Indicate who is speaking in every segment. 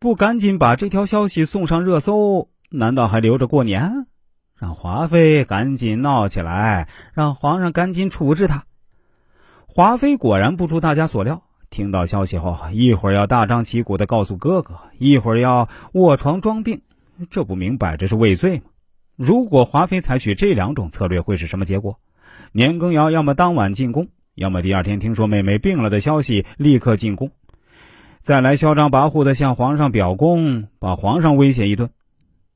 Speaker 1: 不赶紧把这条消息送上热搜，难道还留着过年？让华妃赶紧闹起来，让皇上赶紧处置他。华妃果然不出大家所料，听到消息后，一会儿要大张旗鼓的告诉哥哥，一会儿要卧床装病，这不明摆着是畏罪吗？如果华妃采取这两种策略，会是什么结果？年羹尧要么当晚进宫，要么第二天听说妹妹病了的消息，立刻进宫。再来嚣张跋扈的向皇上表功，把皇上威胁一顿。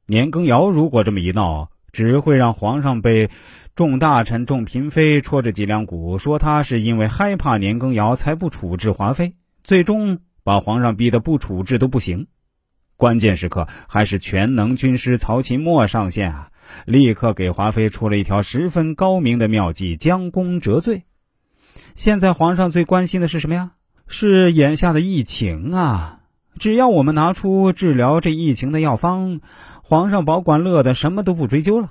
Speaker 1: 年羹尧如果这么一闹，只会让皇上被众大臣、众嫔妃戳着脊梁骨，说他是因为害怕年羹尧才不处置华妃，最终把皇上逼得不处置都不行。关键时刻，还是全能军师曹琴墨上线啊，立刻给华妃出了一条十分高明的妙计——将功折罪。现在皇上最关心的是什么呀？是眼下的疫情啊！只要我们拿出治疗这疫情的药方，皇上保管乐的什么都不追究了。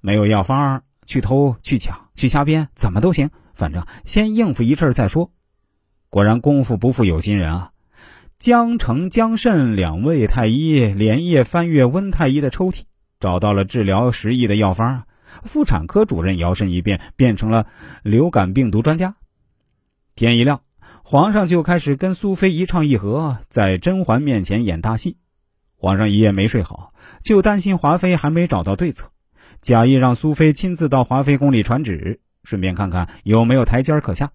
Speaker 1: 没有药方，去偷、去抢、去瞎编，怎么都行，反正先应付一阵再说。果然功夫不负有心人啊！江城、江慎两位太医连夜翻阅温太医的抽屉，找到了治疗时疫的药方。妇产科主任摇身一变，变成了流感病毒专家。天一亮。皇上就开始跟苏菲一唱一和，在甄嬛面前演大戏。皇上一夜没睡好，就担心华妃还没找到对策，假意让苏菲亲自到华妃宫里传旨，顺便看看有没有台阶可下。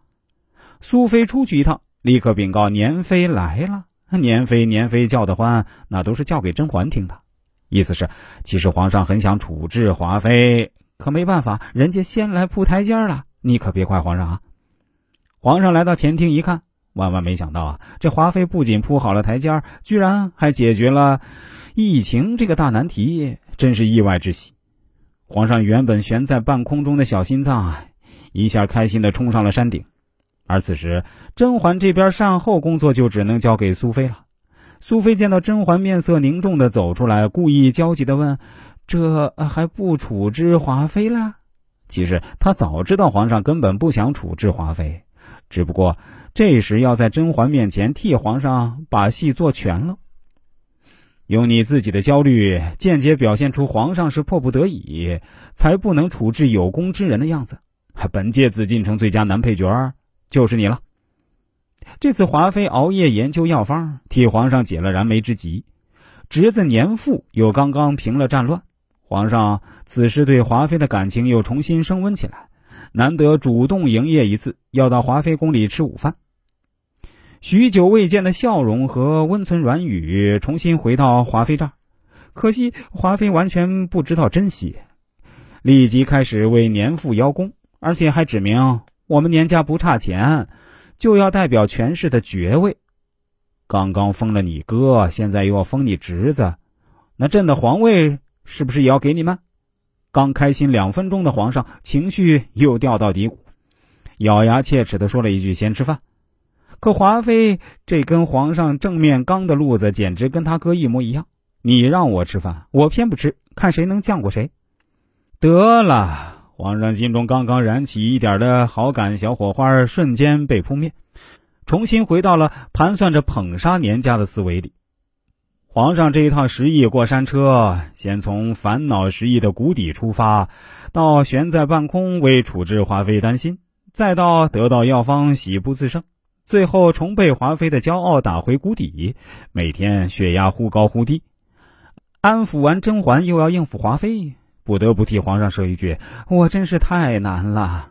Speaker 1: 苏菲出去一趟，立刻禀告年妃来了。年妃年妃叫得欢，那都是叫给甄嬛听的，意思是其实皇上很想处置华妃，可没办法，人家先来铺台阶了，你可别怪皇上啊。皇上来到前厅一看，万万没想到啊！这华妃不仅铺好了台阶居然还解决了疫情这个大难题，真是意外之喜。皇上原本悬在半空中的小心脏啊，一下开心的冲上了山顶。而此时，甄嬛这边善后工作就只能交给苏菲了。苏菲见到甄嬛面色凝重的走出来，故意焦急的问：“这还不处置华妃了？”其实她早知道皇上根本不想处置华妃。只不过这时要在甄嬛面前替皇上把戏做全了，用你自己的焦虑间接表现出皇上是迫不得已才不能处置有功之人的样子。本届紫禁城最佳男配角就是你了。这次华妃熬夜研究药方，替皇上解了燃眉之急。侄子年富又刚刚平了战乱，皇上此时对华妃的感情又重新升温起来。难得主动营业一次，要到华妃宫里吃午饭。许久未见的笑容和温存软语重新回到华妃这儿，可惜华妃完全不知道珍惜，立即开始为年富邀功，而且还指明我们年家不差钱，就要代表权势的爵位。刚刚封了你哥，现在又要封你侄子，那朕的皇位是不是也要给你们？刚开心两分钟的皇上情绪又掉到低谷，咬牙切齿的说了一句：“先吃饭。”可华妃这跟皇上正面刚的路子简直跟他哥一模一样。你让我吃饭，我偏不吃，看谁能犟过谁。得了，皇上心中刚刚燃起一点的好感小火花瞬间被扑灭，重新回到了盘算着捧杀年家的思维里。皇上这一趟十亿过山车，先从烦恼十亿的谷底出发，到悬在半空为处置华妃担心，再到得到药方喜不自胜，最后重被华妃的骄傲打回谷底，每天血压忽高忽低。安抚完甄嬛，又要应付华妃，不得不替皇上说一句：“我真是太难了。”